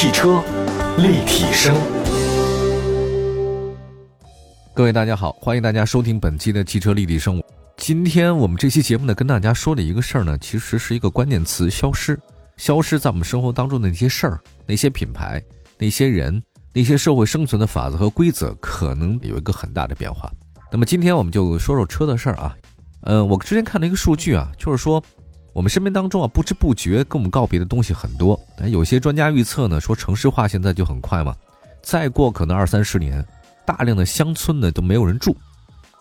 汽车立体声，各位大家好，欢迎大家收听本期的汽车立体声。今天我们这期节目呢，跟大家说的一个事儿呢，其实是一个关键词——消失。消失在我们生活当中的那些事儿、那些品牌、那些人、那些社会生存的法则和规则，可能有一个很大的变化。那么今天我们就说说车的事儿啊。嗯，我之前看了一个数据啊，就是说我们身边当中啊，不知不觉跟我们告别的东西很多。但有些专家预测呢，说城市化现在就很快嘛，再过可能二三十年，大量的乡村呢都没有人住。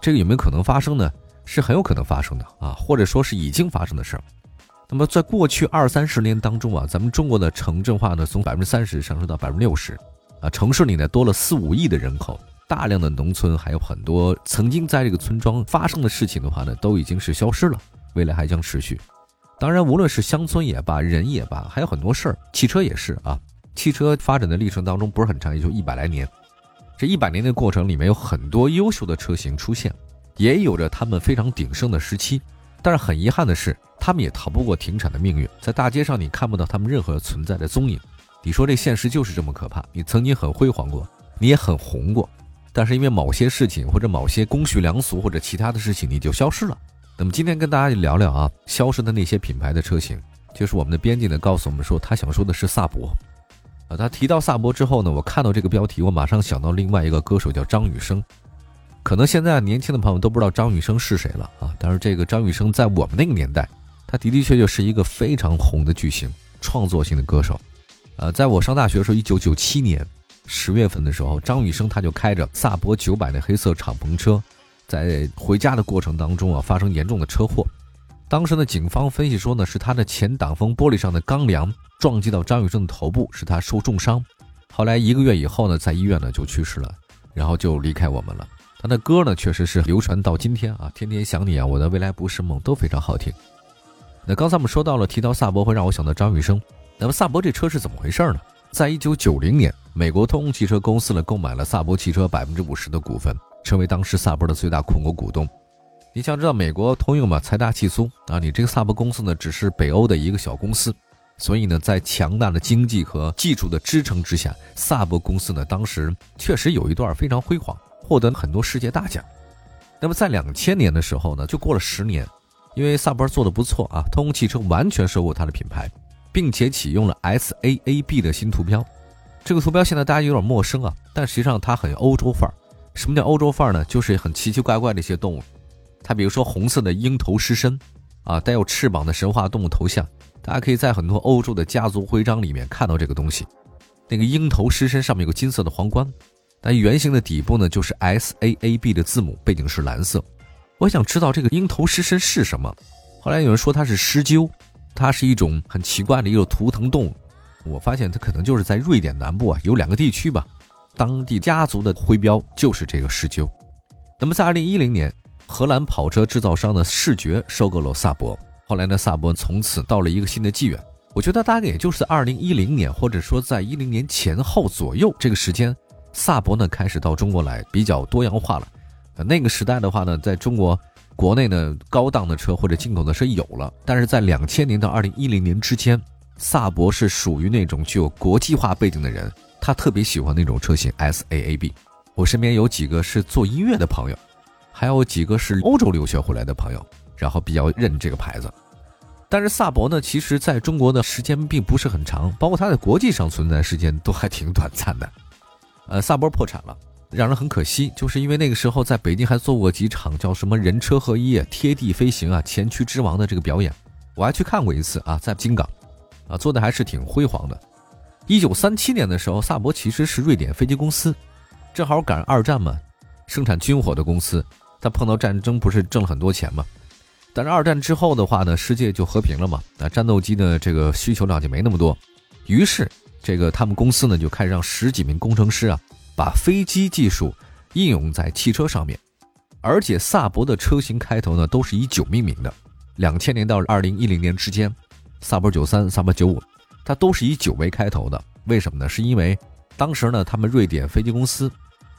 这个有没有可能发生呢？是很有可能发生的啊，或者说是已经发生的事儿。那么在过去二三十年当中啊，咱们中国的城镇化呢，从百分之三十上升到百分之六十，啊，城市里呢多了四五亿的人口，大量的农村还有很多曾经在这个村庄发生的事情的话呢，都已经是消失了，未来还将持续。当然，无论是乡村也罢，人也罢，还有很多事儿，汽车也是啊。汽车发展的历程当中不是很长，也就一百来年。这一百年的过程里面有很多优秀的车型出现，也有着他们非常鼎盛的时期。但是很遗憾的是，他们也逃不过停产的命运。在大街上，你看不到他们任何存在的踪影。你说这现实就是这么可怕？你曾经很辉煌过，你也很红过，但是因为某些事情或者某些公序良俗或者其他的事情，你就消失了。那么今天跟大家聊聊啊，消失的那些品牌的车型，就是我们的编辑呢告诉我们说，他想说的是萨博。啊，他提到萨博之后呢，我看到这个标题，我马上想到另外一个歌手叫张雨生。可能现在年轻的朋友都不知道张雨生是谁了啊！但是这个张雨生在我们那个年代，他的的确确是一个非常红的巨星，创作型的歌手。呃，在我上大学的时候，一九九七年十月份的时候，张雨生他就开着萨博九百的黑色敞篷车，在回家的过程当中啊，发生严重的车祸。当时呢，警方分析说呢，是他的前挡风玻璃上的钢梁撞击到张雨生的头部，使他受重伤。后来一个月以后呢，在医院呢就去世了，然后就离开我们了。他的歌呢，确实是流传到今天啊，天天想你啊，我的未来不是梦，都非常好听。那刚才我们说到了，提到萨博会让我想到张雨生。那么萨博这车是怎么回事呢？在一九九零年，美国通用汽车公司呢购买了萨博汽车百分之五十的股份，成为当时萨博的最大控股股东。你想知道美国通用嘛，财大气粗啊，你这个萨博公司呢只是北欧的一个小公司，所以呢，在强大的经济和技术的支撑之下，萨博公司呢当时确实有一段非常辉煌。获得了很多世界大奖。那么在两千年的时候呢，就过了十年，因为萨博做的不错啊，通用汽车完全收购它的品牌，并且启用了 SAAB 的新图标。这个图标现在大家有点陌生啊，但实际上它很欧洲范儿。什么叫欧洲范儿呢？就是很奇奇怪怪的一些动物。它比如说红色的鹰头狮身，啊，带有翅膀的神话动物头像，大家可以在很多欧洲的家族徽章里面看到这个东西。那个鹰头狮身上面有个金色的皇冠。那圆形的底部呢，就是 S A A B 的字母，背景是蓝色。我想知道这个鹰头狮身是什么。后来有人说它是狮鹫，它是一种很奇怪的一种图腾动物。我发现它可能就是在瑞典南部啊，有两个地区吧，当地家族的徽标就是这个狮鹫。那么在二零一零年，荷兰跑车制造商的视觉收购了萨博。后来呢，萨博从此到了一个新的纪元。我觉得大概也就是二零一零年，或者说在一零年前后左右这个时间。萨博呢开始到中国来，比较多样化了。那个时代的话呢，在中国国内呢，高档的车或者进口的车有了，但是在两千年到二零一零年之间，萨博是属于那种具有国际化背景的人，他特别喜欢那种车型 S A A B。我身边有几个是做音乐的朋友，还有几个是欧洲留学回来的朋友，然后比较认这个牌子。但是萨博呢，其实在中国的时间并不是很长，包括它在国际上存在时间都还挺短暂的。呃，萨博破产了，让人很可惜，就是因为那个时候在北京还做过几场叫什么人车合一、贴地飞行啊、前驱之王的这个表演，我还去看过一次啊，在金港，啊，做的还是挺辉煌的。一九三七年的时候，萨博其实是瑞典飞机公司，正好赶上二战嘛，生产军火的公司，他碰到战争不是挣了很多钱嘛？但是二战之后的话呢，世界就和平了嘛，那战斗机的这个需求量就没那么多，于是。这个他们公司呢就开始让十几名工程师啊，把飞机技术应用在汽车上面，而且萨博的车型开头呢都是以九命名的。两千年到二零一零年之间，萨博九三、萨博九五，它都是以九为开头的。为什么呢？是因为当时呢，他们瑞典飞机公司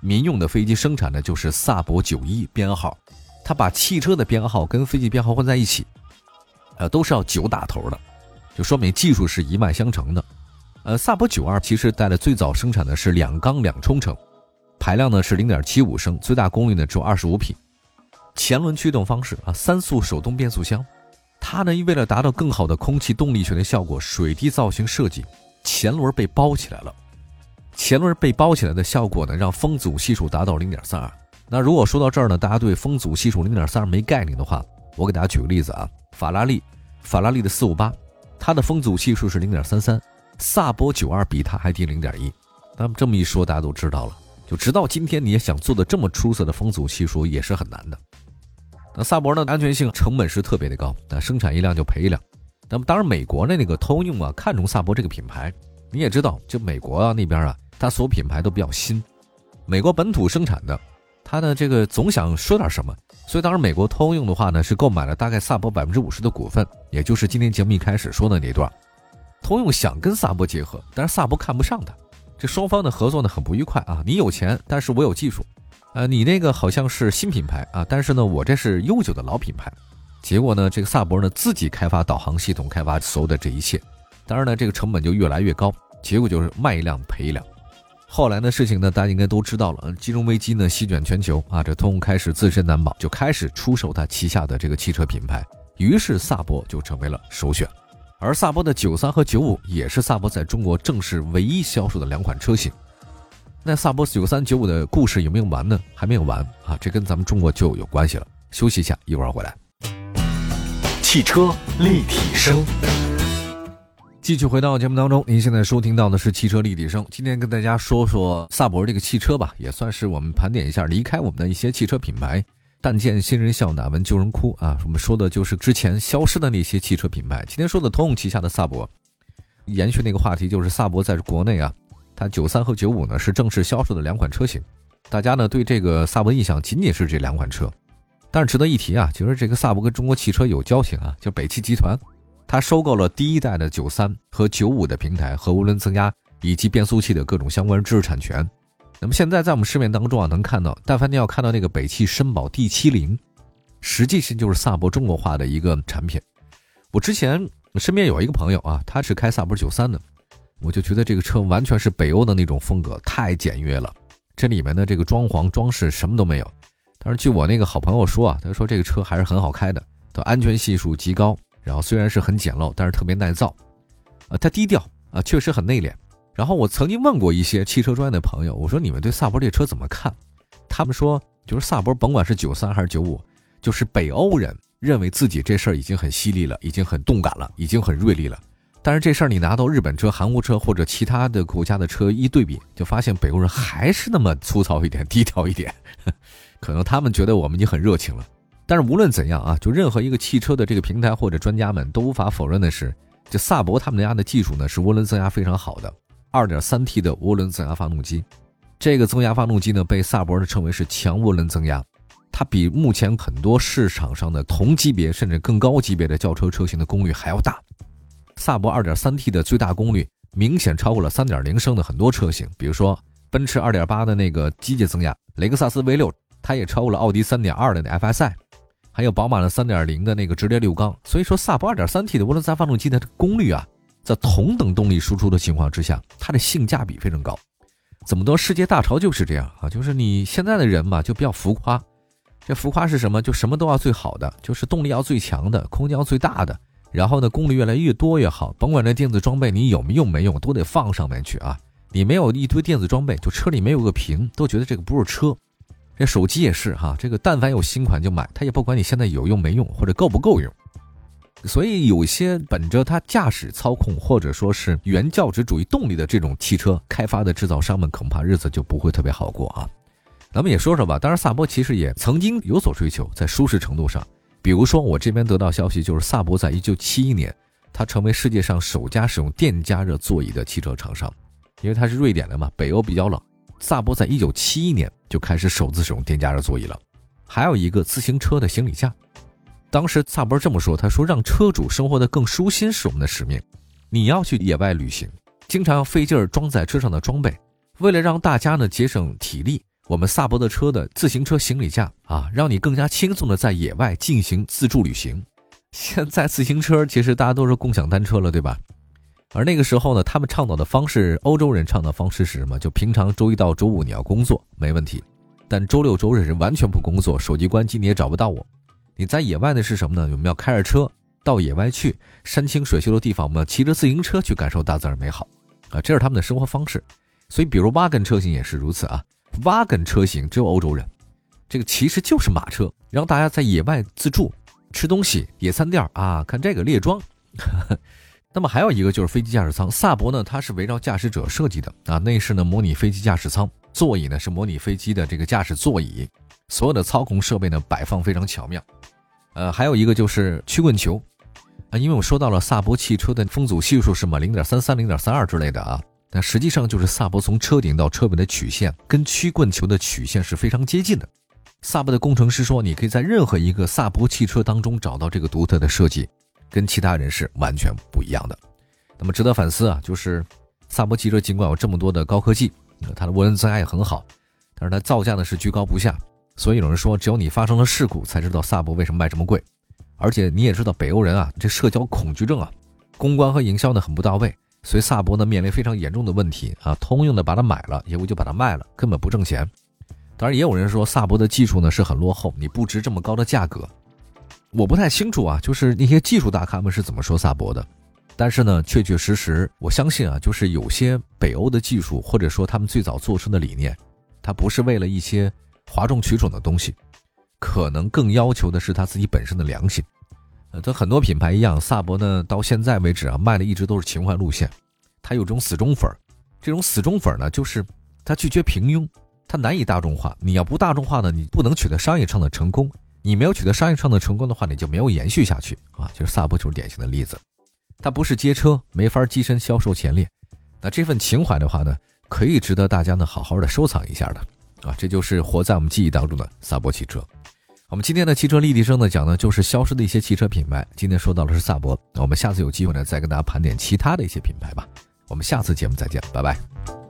民用的飞机生产的就是萨博九一编号，他把汽车的编号跟飞机编号混在一起，呃，都是要九打头的，就说明技术是一脉相承的。呃，萨博九二其实带的最早生产的是两缸两冲程，排量呢是零点七五升，最大功率呢只有二十五匹。前轮驱动方式啊，三速手动变速箱。它呢，为了达到更好的空气动力学的效果，水滴造型设计，前轮被包起来了。前轮被包起来的效果呢，让风阻系数达到零点三二。那如果说到这儿呢，大家对风阻系数零点三二没概念的话，我给大家举个例子啊，法拉利，法拉利的四五八，它的风阻系数是零点三三，萨博九二比它还低零点一。那么这么一说，大家都知道了。就直到今天，你也想做的这么出色的风阻系数，也是很难的。那萨博呢，安全性成本是特别的高，那生产一辆就赔一辆。那么当然，美国的那个通用啊，看中萨博这个品牌，你也知道，就美国啊那边啊，它所有品牌都比较新，美国本土生产的，它的这个总想说点什么，所以当时美国通用的话呢，是购买了大概萨博百分之五十的股份，也就是今天节目一开始说的那段。通用想跟萨博结合，但是萨博看不上它。这双方的合作呢很不愉快啊！你有钱，但是我有技术，呃，你那个好像是新品牌啊，但是呢我这是悠久的老品牌。结果呢，这个萨博呢自己开发导航系统，开发所有的这一切，当然呢这个成本就越来越高，结果就是卖一辆赔一辆。后来的事情呢大家应该都知道了，金融危机呢席卷全球啊，这通用开始自身难保，就开始出售它旗下的这个汽车品牌，于是萨博就成为了首选。而萨博的九三和九五也是萨博在中国正式唯一销售的两款车型。那萨博九三九五的故事有没有完呢？还没有完啊！这跟咱们中国就有关系了。休息一下，一会儿回来。汽车立体声，继续回到节目当中。您现在收听到的是汽车立体声。今天跟大家说说萨博这个汽车吧，也算是我们盘点一下离开我们的一些汽车品牌。但见新人笑，哪闻旧人哭啊！我们说的就是之前消失的那些汽车品牌。今天说的通用旗下的萨博，延续那个话题，就是萨博在国内啊，它九三和九五呢是正式销售的两款车型。大家呢对这个萨博印象仅仅是这两款车，但是值得一提啊，就是这个萨博跟中国汽车有交情啊，就北汽集团，它收购了第一代的九三和九五的平台和涡轮增压以及变速器的各种相关知识产权。那么现在在我们市面当中啊，能看到，但凡你要看到那个北汽绅宝 D 七零，实际上就是萨博中国化的一个产品。我之前身边有一个朋友啊，他是开萨博九三的，我就觉得这个车完全是北欧的那种风格，太简约了。这里面的这个装潢装饰什么都没有。但是据我那个好朋友说啊，他说这个车还是很好开的，的安全系数极高。然后虽然是很简陋，但是特别耐造。啊，它低调啊，确实很内敛。然后我曾经问过一些汽车专业的朋友，我说你们对萨博这车怎么看？他们说，就是萨博甭管是九三还是九五，就是北欧人认为自己这事儿已经很犀利了，已经很动感了，已经很锐利了。但是这事儿你拿到日本车、韩国车或者其他的国家的车一对比，就发现北欧人还是那么粗糙一点、低调一点。可能他们觉得我们已经很热情了。但是无论怎样啊，就任何一个汽车的这个平台或者专家们都无法否认的是，就萨博他们家的技术呢是涡轮增压非常好的。二点三 T 的涡轮增压发动机，这个增压发动机呢被萨博呢称为是强涡轮增压，它比目前很多市场上的同级别甚至更高级别的轿车车型的功率还要大。萨博二点三 T 的最大功率明显超过了三点零升的很多车型，比如说奔驰二点八的那个机械增压，雷克萨斯 V 六，它也超过了奥迪三点二的那 FSI，还有宝马的三点零的那个直列六缸。所以说，萨博二点三 T 的涡轮增压发动机的功率啊。在同等动力输出的情况之下，它的性价比非常高。怎么说？世界大潮就是这样啊，就是你现在的人嘛，就比较浮夸。这浮夸是什么？就什么都要最好的，就是动力要最强的，空间要最大的，然后呢，功率越来越多越好。甭管这电子装备你有没用没用，都得放上面去啊。你没有一堆电子装备，就车里没有个屏，都觉得这个不是车。这手机也是哈，这个但凡有新款就买，他也不管你现在有用没用或者够不够用。所以，有些本着它驾驶操控或者说是原教旨主义动力的这种汽车开发的制造商们，恐怕日子就不会特别好过啊。咱们也说说吧。当然，萨博其实也曾经有所追求，在舒适程度上，比如说我这边得到消息，就是萨博在一九七一年，它成为世界上首家使用电加热座椅的汽车厂商，因为它是瑞典的嘛，北欧比较冷。萨博在一九七一年就开始首次使用电加热座椅了。还有一个自行车的行李架。当时萨博这么说：“他说，让车主生活的更舒心是我们的使命。你要去野外旅行，经常要费劲儿装载车上的装备。为了让大家呢节省体力，我们萨博的车的自行车行李架啊，让你更加轻松的在野外进行自助旅行。现在自行车其实大家都是共享单车了，对吧？而那个时候呢，他们倡导的方式，欧洲人倡导方式是什么？就平常周一到周五你要工作没问题，但周六周日是完全不工作，手机关机你也找不到我。你在野外的是什么呢？我们要开着车到野外去，山清水秀的地方，我们要骑着自行车去感受大自然美好啊，这是他们的生活方式。所以，比如挖根车型也是如此啊，挖根车型只有欧洲人，这个其实就是马车，让大家在野外自助吃东西，野餐垫啊，看这个列装。那么还有一个就是飞机驾驶舱，萨博呢，它是围绕驾驶者设计的啊，内饰呢模拟飞机驾驶舱，座椅呢是模拟飞机的这个驾驶座椅，所有的操控设备呢摆放非常巧妙。呃，还有一个就是曲棍球啊，因为我说到了萨博汽车的风阻系数是嘛零点三三、零点三二之类的啊，那实际上就是萨博从车顶到车尾的曲线跟曲棍球的曲线是非常接近的。萨博的工程师说，你可以在任何一个萨博汽车当中找到这个独特的设计。跟其他人是完全不一样的。那么值得反思啊，就是萨博汽车尽管有这么多的高科技，它的涡轮增压也很好，但是它造价呢是居高不下。所以有人说，只有你发生了事故，才知道萨博为什么卖这么贵。而且你也知道，北欧人啊，这社交恐惧症啊，公关和营销呢很不到位，所以萨博呢面临非常严重的问题啊。通用的把它买了，业务就把它卖了，根本不挣钱。当然也有人说，萨博的技术呢是很落后，你不值这么高的价格。我不太清楚啊，就是那些技术大咖们是怎么说萨博的，但是呢，确确实实，我相信啊，就是有些北欧的技术，或者说他们最早做出的理念，它不是为了一些哗众取宠的东西，可能更要求的是他自己本身的良心。呃，跟很多品牌一样，萨博呢到现在为止啊，卖的一直都是情怀路线，它有种死忠粉儿，这种死忠粉儿呢，就是它拒绝平庸，它难以大众化。你要不大众化呢，你不能取得商业上的成功。你没有取得商业上的成功的话，你就没有延续下去啊！就是萨博就是典型的例子，它不是街车，没法跻身销售前列。那这份情怀的话呢，可以值得大家呢好好的收藏一下的啊！这就是活在我们记忆当中的萨博汽车。我们今天的汽车立体声呢讲的就是消失的一些汽车品牌。今天说到的是萨博，那我们下次有机会呢再跟大家盘点其他的一些品牌吧。我们下次节目再见，拜拜。